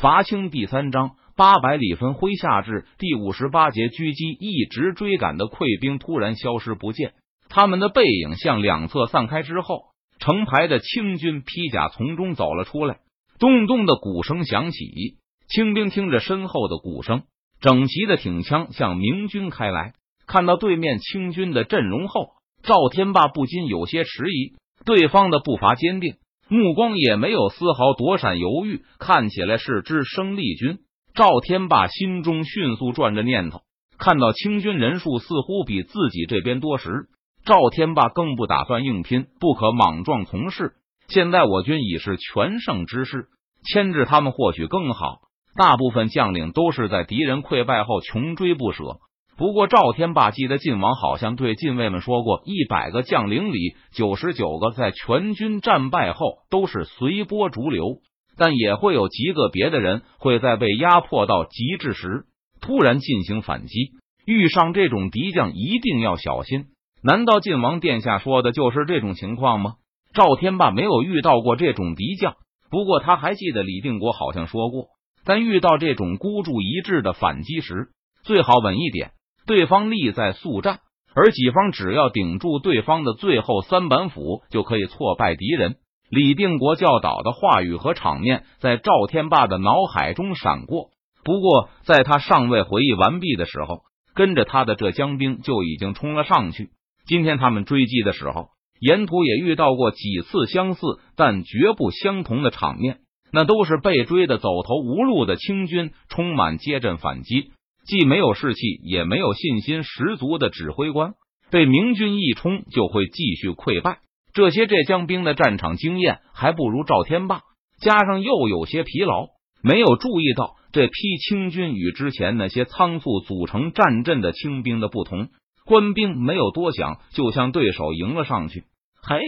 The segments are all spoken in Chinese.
伐清第三章八百里分麾下至第五十八节狙击，一直追赶的溃兵突然消失不见，他们的背影向两侧散开之后，成排的清军披甲从中走了出来。咚咚的鼓声响起，清兵听着身后的鼓声，整齐的挺枪向明军开来。看到对面清军的阵容后，赵天霸不禁有些迟疑。对方的步伐坚定。目光也没有丝毫躲闪犹豫，看起来是支生力军。赵天霸心中迅速转着念头，看到清军人数似乎比自己这边多时，赵天霸更不打算硬拼，不可莽撞从事。现在我军已是全胜之势，牵制他们或许更好。大部分将领都是在敌人溃败后穷追不舍。不过，赵天霸记得晋王好像对禁卫们说过，一百个将领里九十九个在全军战败后都是随波逐流，但也会有极个别的人会在被压迫到极致时突然进行反击。遇上这种敌将，一定要小心。难道晋王殿下说的就是这种情况吗？赵天霸没有遇到过这种敌将，不过他还记得李定国好像说过，但遇到这种孤注一掷的反击时，最好稳一点。对方力在速战，而己方只要顶住对方的最后三板斧，就可以挫败敌人。李定国教导的话语和场面在赵天霸的脑海中闪过。不过，在他尚未回忆完毕的时候，跟着他的这江兵就已经冲了上去。今天他们追击的时候，沿途也遇到过几次相似但绝不相同的场面，那都是被追的走投无路的清军，充满接阵反击。既没有士气，也没有信心十足的指挥官，被明军一冲就会继续溃败。这些浙江兵的战场经验还不如赵天霸，加上又有些疲劳，没有注意到这批清军与之前那些仓促组成战阵的清兵的不同。官兵没有多想，就向对手迎了上去。嘿，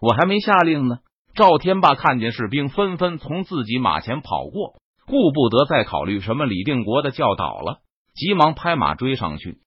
我还没下令呢！赵天霸看见士兵纷纷从自己马前跑过。顾不得再考虑什么李定国的教导了，急忙拍马追上去。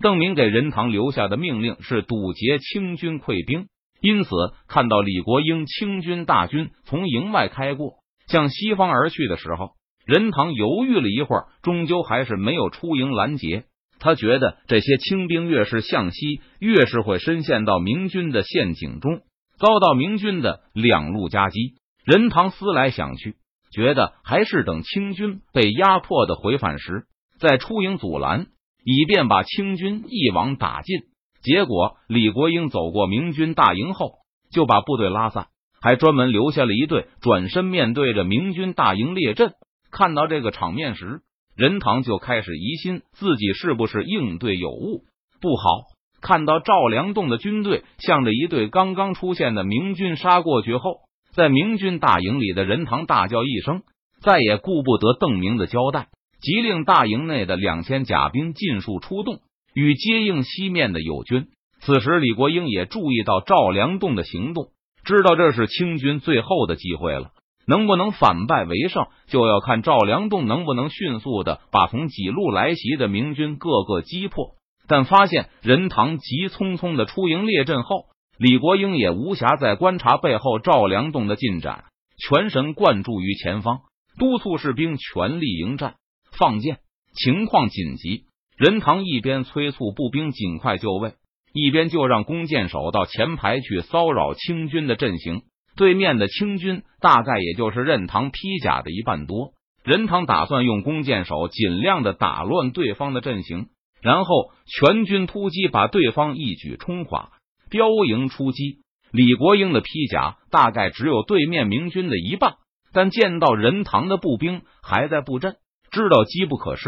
邓明给任堂留下的命令是堵截清军溃兵，因此看到李国英清军大军从营外开过，向西方而去的时候，任堂犹豫了一会儿，终究还是没有出营拦截。他觉得这些清兵越是向西，越是会深陷到明军的陷阱中，遭到明军的两路夹击。任堂思来想去。觉得还是等清军被压迫的回返时再出营阻拦，以便把清军一网打尽。结果李国英走过明军大营后，就把部队拉散，还专门留下了一队转身面对着明军大营列阵。看到这个场面时，任堂就开始疑心自己是不是应对有误。不好！看到赵良栋的军队向着一队刚刚出现的明军杀过去后。在明军大营里的任堂大叫一声，再也顾不得邓明的交代，急令大营内的两千甲兵尽数出动，与接应西面的友军。此时，李国英也注意到赵良栋的行动，知道这是清军最后的机会了。能不能反败为胜，就要看赵良栋能不能迅速的把从几路来袭的明军各个击破。但发现任堂急匆匆的出营列阵后。李国英也无暇再观察背后赵良栋的进展，全神贯注于前方，督促士兵全力迎战。放箭，情况紧急。任堂一边催促步兵尽快就位，一边就让弓箭手到前排去骚扰清军的阵型。对面的清军大概也就是任堂披甲的一半多。任堂打算用弓箭手尽量的打乱对方的阵型，然后全军突击，把对方一举冲垮。标营出击，李国英的披甲大概只有对面明军的一半，但见到任堂的步兵还在布阵，知道机不可失，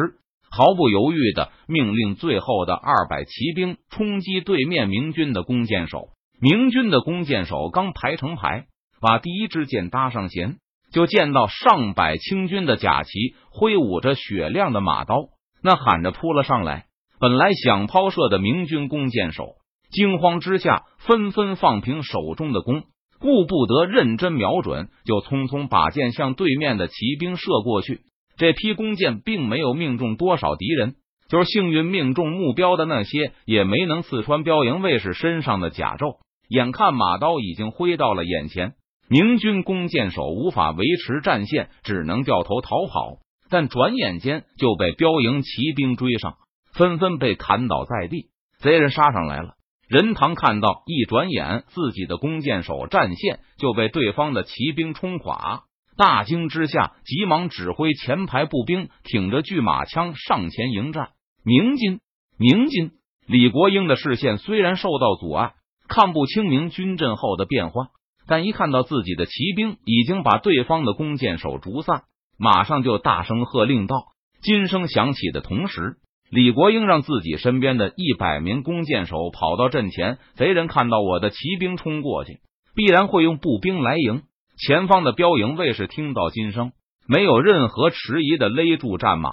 毫不犹豫的命令最后的二百骑兵冲击对面明军的弓箭手。明军的弓箭手刚排成排，把第一支箭搭上弦，就见到上百清军的甲旗挥舞着雪亮的马刀，呐喊着扑了上来。本来想抛射的明军弓箭手。惊慌之下，纷纷放平手中的弓，顾不得认真瞄准，就匆匆把箭向对面的骑兵射过去。这批弓箭并没有命中多少敌人，就是幸运命中目标的那些，也没能刺穿标营卫士身上的甲胄。眼看马刀已经挥到了眼前，明军弓箭手无法维持战线，只能掉头逃跑。但转眼间就被标营骑兵追上，纷纷被砍倒在地。贼人杀上来了。任堂看到，一转眼自己的弓箭手战线就被对方的骑兵冲垮，大惊之下，急忙指挥前排步兵挺着巨马枪上前迎战。明金，明金，李国英的视线虽然受到阻碍，看不清明军阵后的变化，但一看到自己的骑兵已经把对方的弓箭手逐散，马上就大声喝令道：“金声响起的同时。”李国英让自己身边的一百名弓箭手跑到阵前，贼人看到我的骑兵冲过去，必然会用步兵来迎。前方的标营卫士听到金声，没有任何迟疑的勒住战马，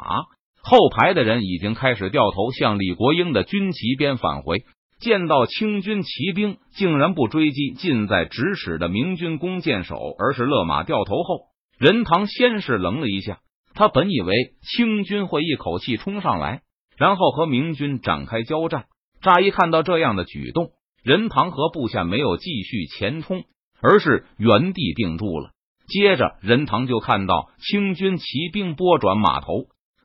后排的人已经开始掉头向李国英的军旗边返回。见到清军骑兵竟然不追击近在咫尺的明军弓箭手，而是勒马掉头后，任堂先是愣了一下，他本以为清军会一口气冲上来。然后和明军展开交战。乍一看到这样的举动，任堂和部下没有继续前冲，而是原地定住了。接着，任堂就看到清军骑兵拨转马头，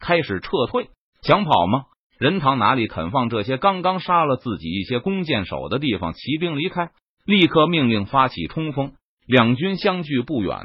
开始撤退。想跑吗？任堂哪里肯放这些刚刚杀了自己一些弓箭手的地方骑兵离开？立刻命令发起冲锋。两军相距不远，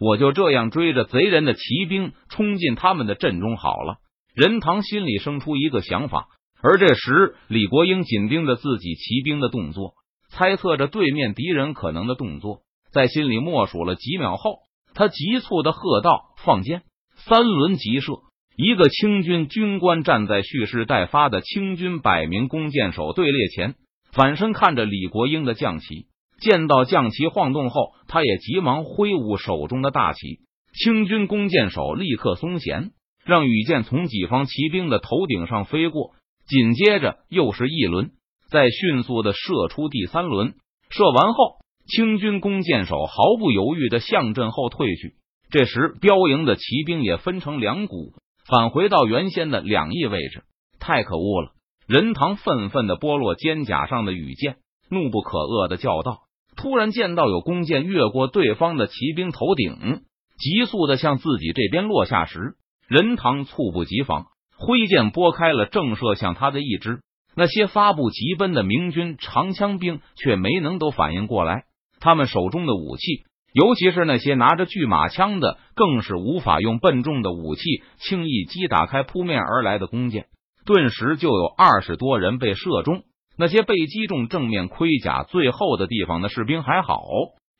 我就这样追着贼人的骑兵冲进他们的阵中好了。任堂心里生出一个想法，而这时李国英紧盯着自己骑兵的动作，猜测着对面敌人可能的动作，在心里默数了几秒后，他急促的喝道：“放箭！”三轮急射，一个清军军官站在蓄势待发的清军百名弓箭手队列前，反身看着李国英的将旗，见到将旗晃动后，他也急忙挥舞手中的大旗，清军弓箭手立刻松弦。让羽箭从己方骑兵的头顶上飞过，紧接着又是一轮，再迅速的射出第三轮。射完后，清军弓箭手毫不犹豫的向阵后退去。这时，标营的骑兵也分成两股，返回到原先的两翼位置。太可恶了！任堂愤愤的剥落肩甲上的羽箭，怒不可遏的叫道：“突然见到有弓箭越过对方的骑兵头顶，急速的向自己这边落下时。”任堂猝不及防，挥剑拨开了正射向他的一支。那些发布疾奔的明军长枪兵却没能都反应过来，他们手中的武器，尤其是那些拿着巨马枪的，更是无法用笨重的武器轻易击打开扑面而来的弓箭。顿时就有二十多人被射中。那些被击中正面盔甲最厚的地方的士兵还好，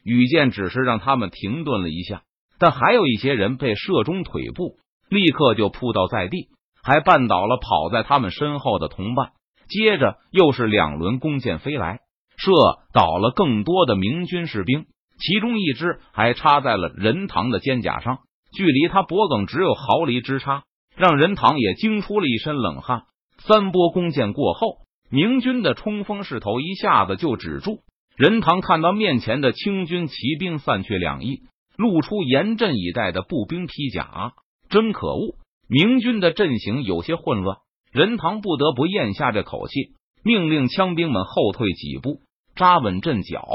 羽箭只是让他们停顿了一下，但还有一些人被射中腿部。立刻就扑倒在地，还绊倒了跑在他们身后的同伴。接着又是两轮弓箭飞来，射倒了更多的明军士兵，其中一支还插在了任堂的肩甲上，距离他脖颈只有毫厘之差，让任堂也惊出了一身冷汗。三波弓箭过后，明军的冲锋势头一下子就止住。任堂看到面前的清军骑兵散去两翼，露出严阵以待的步兵披甲。真可恶！明军的阵型有些混乱，任堂不得不咽下这口气，命令枪兵们后退几步，扎稳阵脚，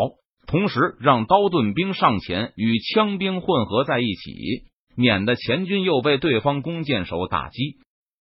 同时让刀盾兵上前与枪兵混合在一起，免得前军又被对方弓箭手打击。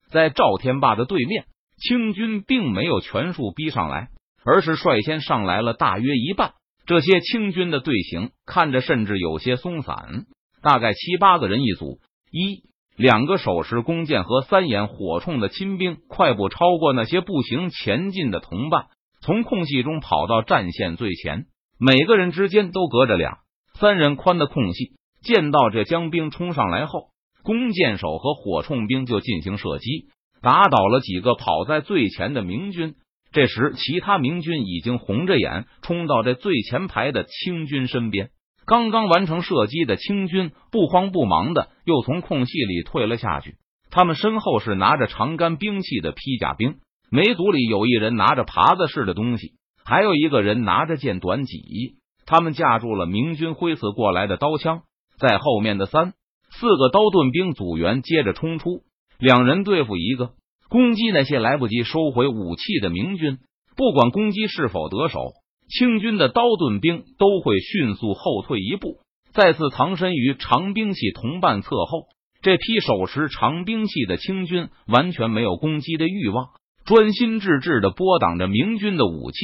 在赵天霸的对面，清军并没有全数逼上来，而是率先上来了大约一半。这些清军的队形看着甚至有些松散，大概七八个人一组。一两个手持弓箭和三眼火铳的亲兵，快步超过那些步行前进的同伴，从空隙中跑到战线最前。每个人之间都隔着两三人宽的空隙。见到这江兵冲上来后，弓箭手和火铳兵就进行射击，打倒了几个跑在最前的明军。这时，其他明军已经红着眼冲到这最前排的清军身边。刚刚完成射击的清军不慌不忙的又从空隙里退了下去。他们身后是拿着长杆兵器的披甲兵，每组里有一人拿着耙子似的东西，还有一个人拿着剑短戟。他们架住了明军挥刺过来的刀枪，在后面的三四个刀盾兵组员接着冲出，两人对付一个，攻击那些来不及收回武器的明军。不管攻击是否得手。清军的刀盾兵都会迅速后退一步，再次藏身于长兵器同伴侧后。这批手持长兵器的清军完全没有攻击的欲望，专心致志的拨挡着明军的武器，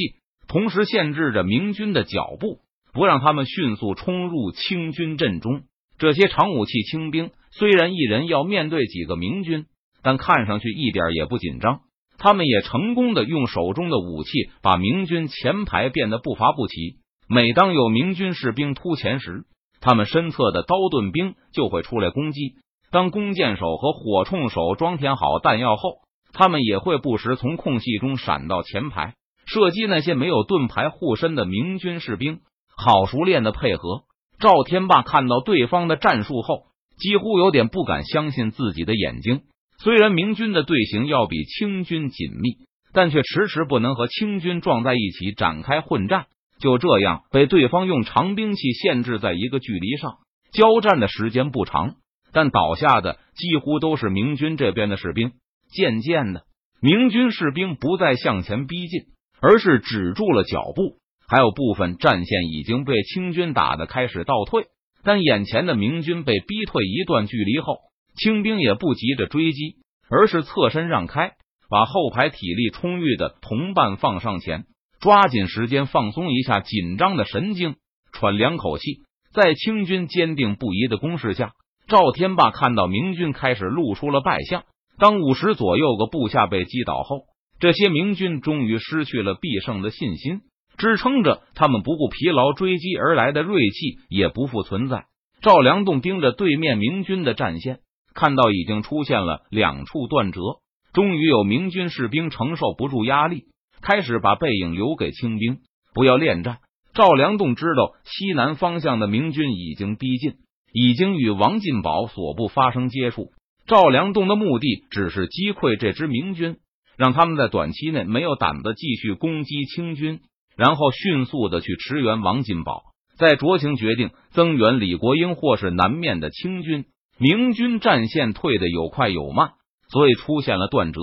同时限制着明军的脚步，不让他们迅速冲入清军阵中。这些长武器清兵虽然一人要面对几个明军，但看上去一点也不紧张。他们也成功的用手中的武器把明军前排变得不乏不齐。每当有明军士兵突前时，他们身侧的刀盾兵就会出来攻击。当弓箭手和火铳手装填好弹药后，他们也会不时从空隙中闪到前排，射击那些没有盾牌护身的明军士兵。好熟练的配合。赵天霸看到对方的战术后，几乎有点不敢相信自己的眼睛。虽然明军的队形要比清军紧密，但却迟迟不能和清军撞在一起展开混战。就这样被对方用长兵器限制在一个距离上，交战的时间不长。但倒下的几乎都是明军这边的士兵。渐渐的，明军士兵不再向前逼近，而是止住了脚步。还有部分战线已经被清军打的开始倒退。但眼前的明军被逼退一段距离后，清兵也不急着追击，而是侧身让开，把后排体力充裕的同伴放上前，抓紧时间放松一下紧张的神经，喘两口气。在清军坚定不移的攻势下。赵天霸看到明军开始露出了败相，当五十左右个部下被击倒后，这些明军终于失去了必胜的信心，支撑着他们不顾疲劳追击而来的锐气也不复存在。赵良栋盯着对面明军的战线，看到已经出现了两处断折，终于有明军士兵承受不住压力，开始把背影留给清兵，不要恋战。赵良栋知道西南方向的明军已经逼近。已经与王进宝所部发生接触。赵良栋的目的只是击溃这支明军，让他们在短期内没有胆子继续攻击清军，然后迅速的去驰援王进宝，再酌情决定增援李国英或是南面的清军。明军战线退的有快有慢，所以出现了断折。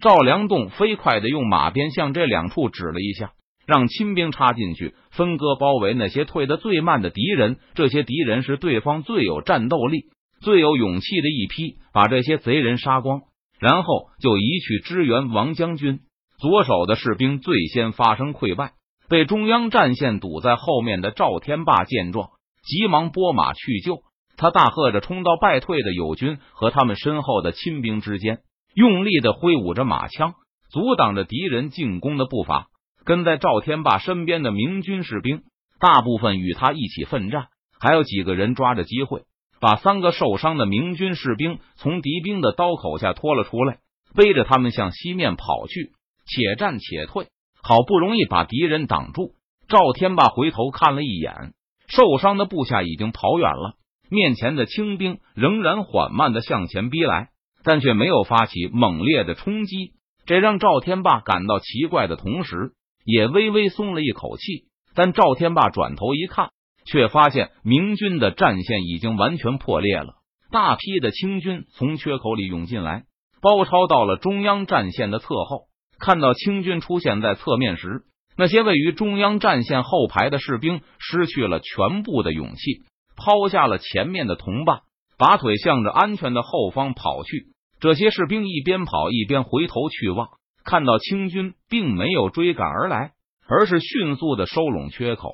赵良栋飞快的用马鞭向这两处指了一下。让亲兵插进去，分割包围那些退得最慢的敌人。这些敌人是对方最有战斗力、最有勇气的一批，把这些贼人杀光，然后就移去支援王将军。左手的士兵最先发生溃败，被中央战线堵在后面的赵天霸见状，急忙拨马去救。他大喝着冲到败退的友军和他们身后的亲兵之间，用力的挥舞着马枪，阻挡着敌人进攻的步伐。跟在赵天霸身边的明军士兵，大部分与他一起奋战，还有几个人抓着机会，把三个受伤的明军士兵从敌兵的刀口下拖了出来，背着他们向西面跑去。且战且退，好不容易把敌人挡住。赵天霸回头看了一眼，受伤的部下已经跑远了，面前的清兵仍然缓慢的向前逼来，但却没有发起猛烈的冲击。这让赵天霸感到奇怪的同时。也微微松了一口气，但赵天霸转头一看，却发现明军的战线已经完全破裂了。大批的清军从缺口里涌进来，包抄到了中央战线的侧后。看到清军出现在侧面时，那些位于中央战线后排的士兵失去了全部的勇气，抛下了前面的同伴，拔腿向着安全的后方跑去。这些士兵一边跑一边回头去望。看到清军并没有追赶而来，而是迅速的收拢缺口，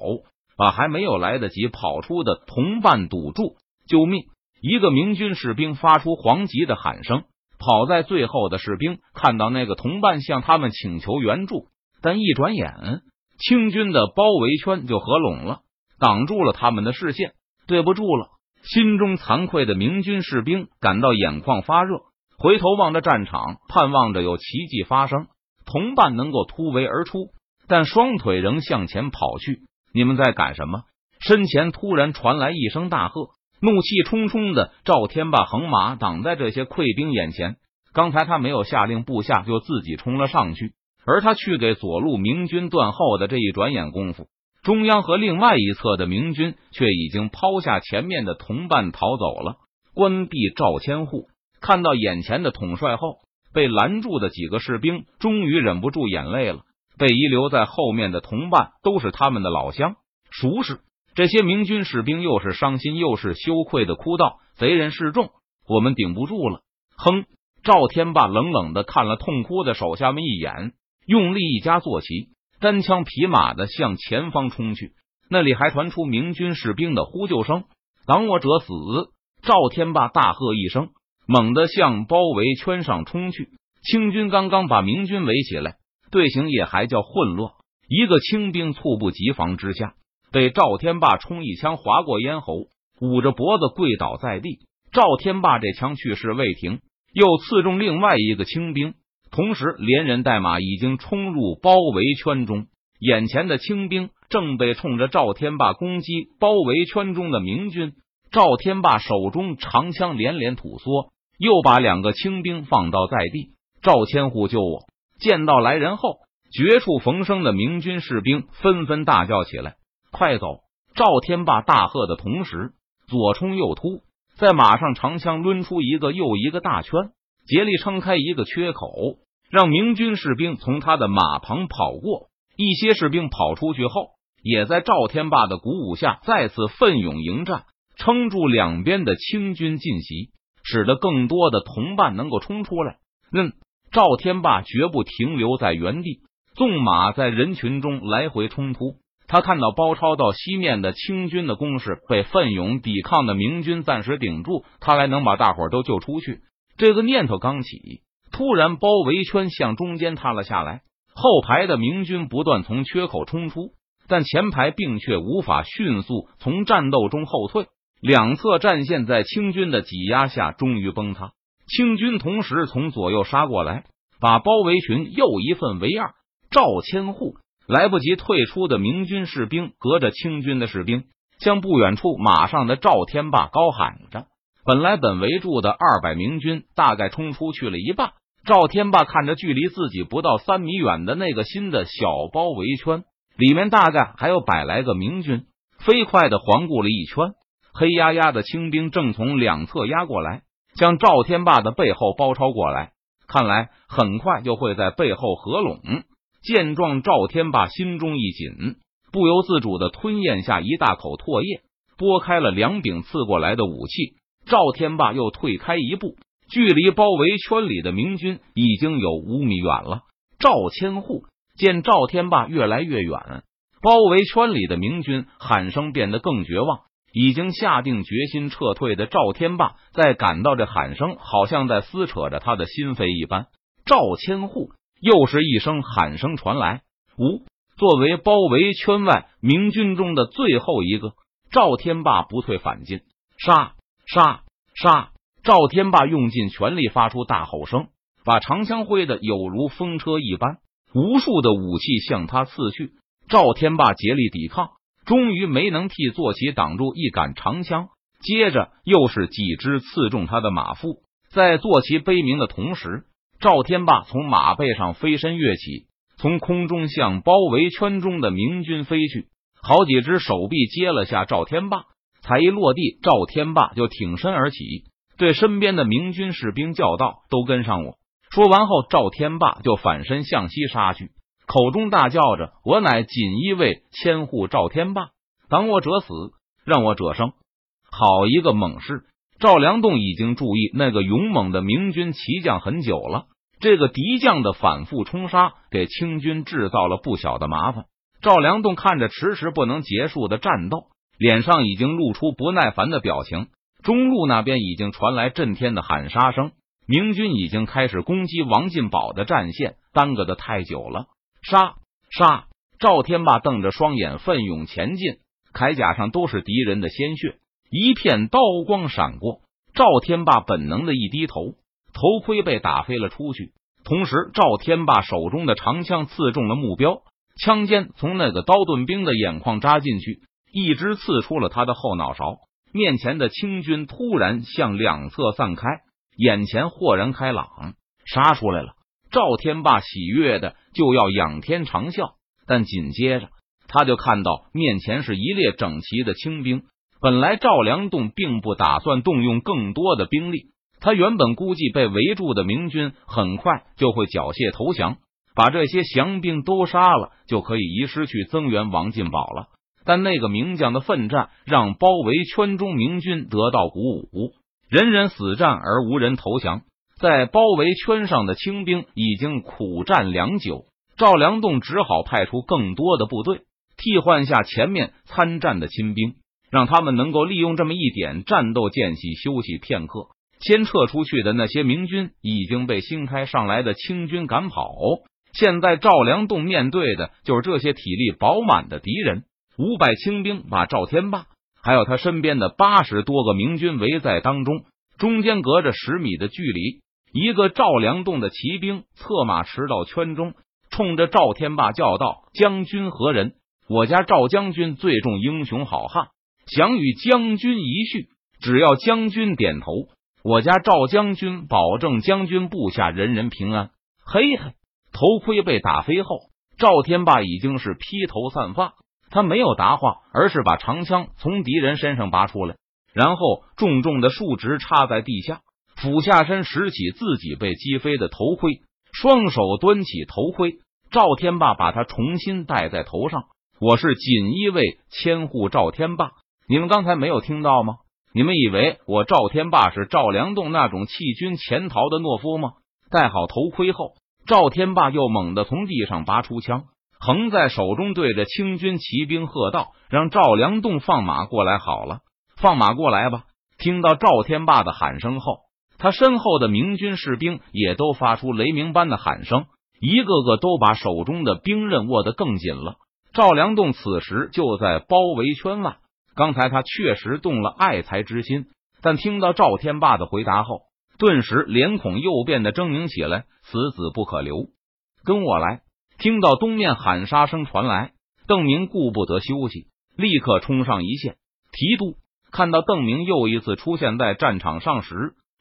把还没有来得及跑出的同伴堵住。救命！一个明军士兵发出黄急的喊声。跑在最后的士兵看到那个同伴向他们请求援助，但一转眼，清军的包围圈就合拢了，挡住了他们的视线。对不住了！心中惭愧的明军士兵感到眼眶发热。回头望着战场，盼望着有奇迹发生，同伴能够突围而出，但双腿仍向前跑去。你们在赶什么？身前突然传来一声大喝，怒气冲冲的赵天霸横马挡在这些溃兵眼前。刚才他没有下令部下，就自己冲了上去，而他去给左路明军断后的这一转眼功夫，中央和另外一侧的明军却已经抛下前面的同伴逃走了。关闭赵千户。看到眼前的统帅后，被拦住的几个士兵终于忍不住眼泪了。被遗留在后面的同伴都是他们的老乡熟识，这些明军士兵又是伤心又是羞愧的哭道：“贼人示众，我们顶不住了。”哼！赵天霸冷冷的看了痛哭的手下们一眼，用力一加坐骑，单枪匹马的向前方冲去。那里还传出明军士兵的呼救声：“挡我者死！”赵天霸大喝一声，猛地向包围圈上冲去。清军刚刚把明军围起来，队形也还叫混乱。一个清兵猝不及防之下，被赵天霸冲一枪划过咽喉，捂着脖子跪倒在地。赵天霸这枪去势未停，又刺中另外一个清兵，同时连人带马已经冲入包围圈中。眼前的清兵正被冲着赵天霸攻击包围圈中的明军。赵天霸手中长枪连连吐缩，又把两个清兵放倒在地。赵千户救我！见到来人后。绝处逢生的明军士兵纷纷大叫起来：“快走！”赵天霸大喝的同时，左冲右突，在马上长枪抡出一个又一个大圈，竭力撑开一个缺口，让明军士兵从他的马旁跑过。一些士兵跑出去后，也在赵天霸的鼓舞下再次奋勇迎战，撑住两边的清军进袭，使得更多的同伴能够冲出来。嗯，赵天霸绝不停留在原地。纵马在人群中来回冲突，他看到包抄到西面的清军的攻势被奋勇抵抗的明军暂时顶住，他来能把大伙都救出去。这个念头刚起，突然包围圈向中间塌了下来，后排的明军不断从缺口冲出，但前排并却无法迅速从战斗中后退，两侧战线在清军的挤压下终于崩塌。清军同时从左右杀过来，把包围群又一分为二。赵千户来不及退出的明军士兵，隔着清军的士兵，向不远处马上的赵天霸高喊着。本来本围住的二百明军，大概冲出去了一半。赵天霸看着距离自己不到三米远的那个新的小包围圈，里面大概还有百来个明军，飞快的环顾了一圈，黑压压的清兵正从两侧压过来，向赵天霸的背后包抄过来。看来很快就会在背后合拢。见状，赵天霸心中一紧，不由自主的吞咽下一大口唾液，拨开了两柄刺过来的武器。赵天霸又退开一步，距离包围圈里的明军已经有五米远了。赵千户见赵天霸越来越远，包围圈里的明军喊声变得更绝望。已经下定决心撤退的赵天霸，在感到这喊声好像在撕扯着他的心扉一般。赵千户。又是一声喊声传来，五作为包围圈外明军中的最后一个，赵天霸不退反进，杀杀杀！赵天霸用尽全力发出大吼声，把长枪挥的有如风车一般，无数的武器向他刺去。赵天霸竭力抵抗，终于没能替坐骑挡住一杆长枪，接着又是几支刺中他的马腹，在坐骑悲鸣的同时。赵天霸从马背上飞身跃起，从空中向包围圈中的明军飞去。好几只手臂接了下赵天霸，才一落地，赵天霸就挺身而起，对身边的明军士兵叫道：“都跟上我！”说完后，赵天霸就反身向西杀去，口中大叫着：“我乃锦衣卫千户赵天霸，挡我者死，让我者生！”好一个猛士！赵良栋已经注意那个勇猛的明军骑将很久了，这个敌将的反复冲杀给清军制造了不小的麻烦。赵良栋看着迟迟不能结束的战斗，脸上已经露出不耐烦的表情。中路那边已经传来震天的喊杀声，明军已经开始攻击王进宝的战线，耽搁的太久了。杀杀！赵天霸瞪着双眼，奋勇前进，铠甲上都是敌人的鲜血。一片刀光闪过，赵天霸本能的一低头，头盔被打飞了出去。同时，赵天霸手中的长枪刺中了目标，枪尖从那个刀盾兵的眼眶扎进去，一直刺出了他的后脑勺。面前的清军突然向两侧散开，眼前豁然开朗，杀出来了。赵天霸喜悦的就要仰天长啸，但紧接着他就看到面前是一列整齐的清兵。本来赵良栋并不打算动用更多的兵力，他原本估计被围住的明军很快就会缴械投降，把这些降兵都杀了，就可以移师去增援王进宝了。但那个名将的奋战，让包围圈中明军得到鼓舞，人人死战而无人投降。在包围圈上的清兵已经苦战良久，赵良栋只好派出更多的部队替换下前面参战的亲兵，让他们能够利用这么一点战斗间隙休息片刻。先撤出去的那些明军已经被新开上来的清军赶跑。现在赵良栋面对的就是这些体力饱满的敌人。五百清兵把赵天霸还有他身边的八十多个明军围在当中，中间隔着十米的距离。一个赵良栋的骑兵策马驰到圈中，冲着赵天霸叫道：“将军何人？我家赵将军最重英雄好汉，想与将军一叙。只要将军点头，我家赵将军保证将军部下人人平安。”嘿嘿，头盔被打飞后，赵天霸已经是披头散发。他没有答话，而是把长枪从敌人身上拔出来，然后重重的竖直插在地下，俯下身拾起自己被击飞的头盔，双手端起头盔。赵天霸把他重新戴在头上。我是锦衣卫千户赵天霸，你们刚才没有听到吗？你们以为我赵天霸是赵良栋那种弃军潜逃的懦夫吗？戴好头盔后，赵天霸又猛地从地上拔出枪。横在手中，对着清军骑兵喝道：“让赵良栋放马过来！好了，放马过来吧！”听到赵天霸的喊声后，他身后的明军士兵也都发出雷鸣般的喊声，一个个都把手中的兵刃握得更紧了。赵良栋此时就在包围圈外，刚才他确实动了爱才之心，但听到赵天霸的回答后，顿时脸孔又变得狰狞起来。此子不可留，跟我来！听到东面喊杀声传来，邓明顾不得休息，立刻冲上一线提督。看到邓明又一次出现在战场上时，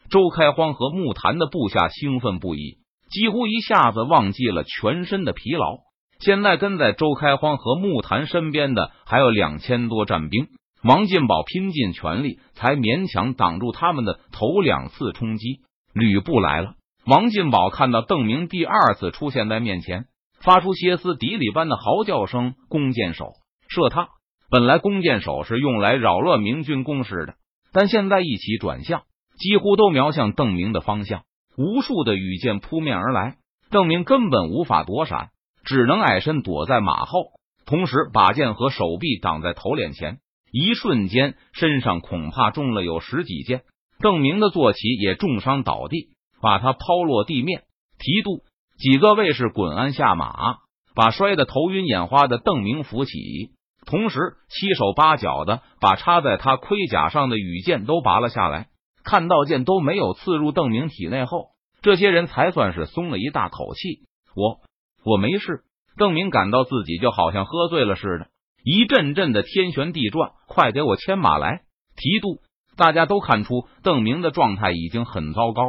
周开荒和木檀的部下兴奋不已，几乎一下子忘记了全身的疲劳。现在跟在周开荒和木檀身边的还有两千多战兵，王进宝拼尽全力才勉强挡住他们的头两次冲击。吕布来了，王进宝看到邓明第二次出现在面前。发出歇斯底里般的嚎叫声，弓箭手射他。本来弓箭手是用来扰乱明军攻势的，但现在一起转向，几乎都瞄向邓明的方向。无数的羽箭扑面而来，邓明根本无法躲闪，只能矮身躲在马后，同时把剑和手臂挡在头脸前。一瞬间，身上恐怕中了有十几箭。邓明的坐骑也重伤倒地，把他抛落地面。提督。几个卫士滚鞍下马，把摔得头晕眼花的邓明扶起，同时七手八脚的把插在他盔甲上的羽箭都拔了下来。看到箭都没有刺入邓明体内后，这些人才算是松了一大口气。我我没事。邓明感到自己就好像喝醉了似的，一阵阵的天旋地转。快给我牵马来！提督，大家都看出邓明的状态已经很糟糕，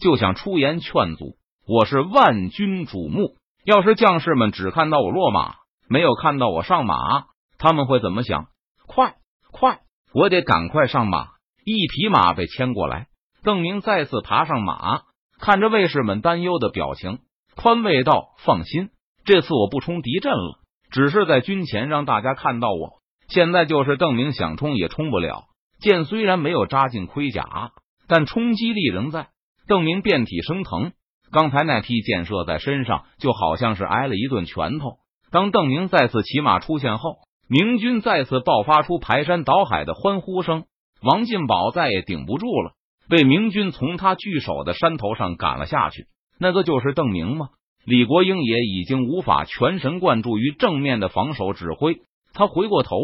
就想出言劝阻。我是万军瞩目，要是将士们只看到我落马，没有看到我上马，他们会怎么想？快快，我得赶快上马！一匹马被牵过来，邓明再次爬上马，看着卫士们担忧的表情，宽慰道：“放心，这次我不冲敌阵了，只是在军前让大家看到我。现在就是邓明想冲也冲不了，剑虽然没有扎进盔甲，但冲击力仍在。邓明遍体生疼。”刚才那批箭射在身上，就好像是挨了一顿拳头。当邓明再次骑马出现后，明军再次爆发出排山倒海的欢呼声。王进宝再也顶不住了，被明军从他据守的山头上赶了下去。那个就是邓明吗？李国英也已经无法全神贯注于正面的防守指挥。他回过头，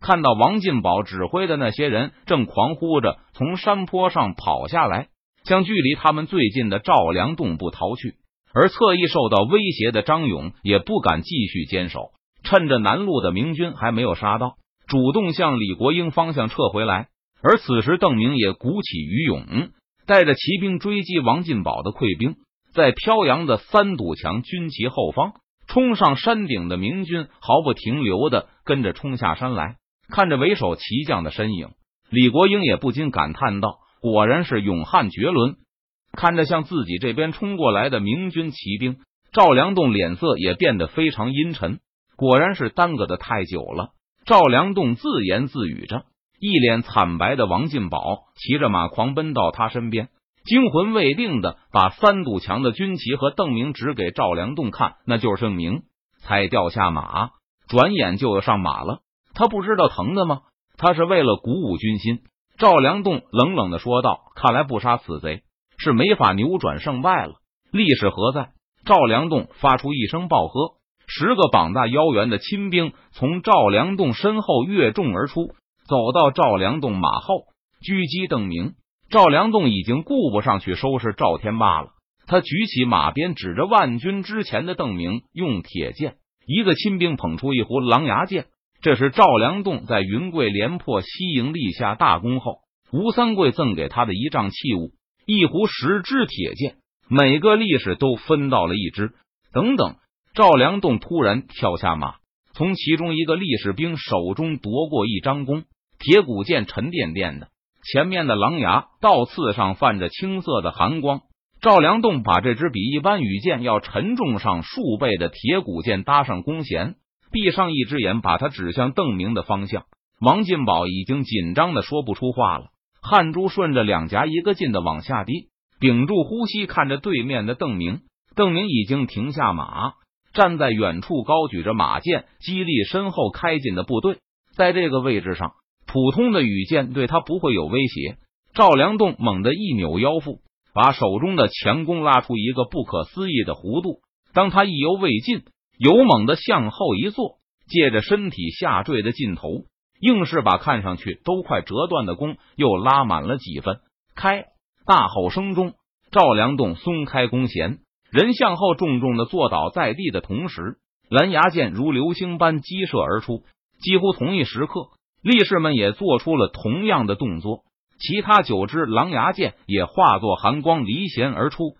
看到王进宝指挥的那些人正狂呼着从山坡上跑下来。向距离他们最近的赵良栋部逃去，而侧翼受到威胁的张勇也不敢继续坚守，趁着南路的明军还没有杀到，主动向李国英方向撤回来。而此时，邓明也鼓起余勇，带着骑兵追击王进宝的溃兵，在飘扬的三堵墙军旗后方冲上山顶的明军毫不停留的跟着冲下山来。看着为首骑将的身影，李国英也不禁感叹道。果然是勇悍绝伦！看着向自己这边冲过来的明军骑兵，赵良栋脸色也变得非常阴沉。果然是耽搁的太久了，赵良栋自言自语着，一脸惨白的王进宝骑着马狂奔到他身边，惊魂未定的把三堵墙的军旗和邓明指给赵良栋看，那就是证明。才掉下马，转眼就要上马了。他不知道疼的吗？他是为了鼓舞军心。赵良栋冷冷的说道：“看来不杀此贼是没法扭转胜败了。历史何在？”赵良栋发出一声暴喝，十个膀大腰圆的亲兵从赵良栋身后跃众而出，走到赵良栋马后，狙击邓明。赵良栋已经顾不上去收拾赵天霸了。他举起马鞭，指着万军之前的邓明，用铁剑。一个亲兵捧出一壶狼牙剑，这是赵良栋在云贵连破西营立下大功后，吴三桂赠给他的一仗器物——一壶十支铁剑。每个力士都分到了一支。等等，赵良栋突然跳下马，从其中一个力士兵手中夺过一张弓，铁骨剑沉甸甸的，前面的狼牙倒刺上泛着青色的寒光。赵良栋把这支比一般羽箭要沉重上数倍的铁骨剑搭上弓弦，闭上一只眼，把它指向邓明的方向。王进宝已经紧张的说不出话了，汗珠顺着两颊一个劲的往下滴，屏住呼吸看着对面的邓明。邓明已经停下马，站在远处，高举着马剑，激励身后开进的部队。在这个位置上，普通的羽箭对他不会有威胁。赵良栋猛地一扭腰腹。把手中的强弓拉出一个不可思议的弧度，当他意犹未尽，勇猛的向后一坐，借着身体下坠的劲头，硬是把看上去都快折断的弓又拉满了几分。开！大吼声中，赵良栋松开弓弦，人向后重重的坐倒在地的同时，蓝牙箭如流星般激射而出。几乎同一时刻，力士们也做出了同样的动作。其他九支狼牙剑也化作寒光离弦而出，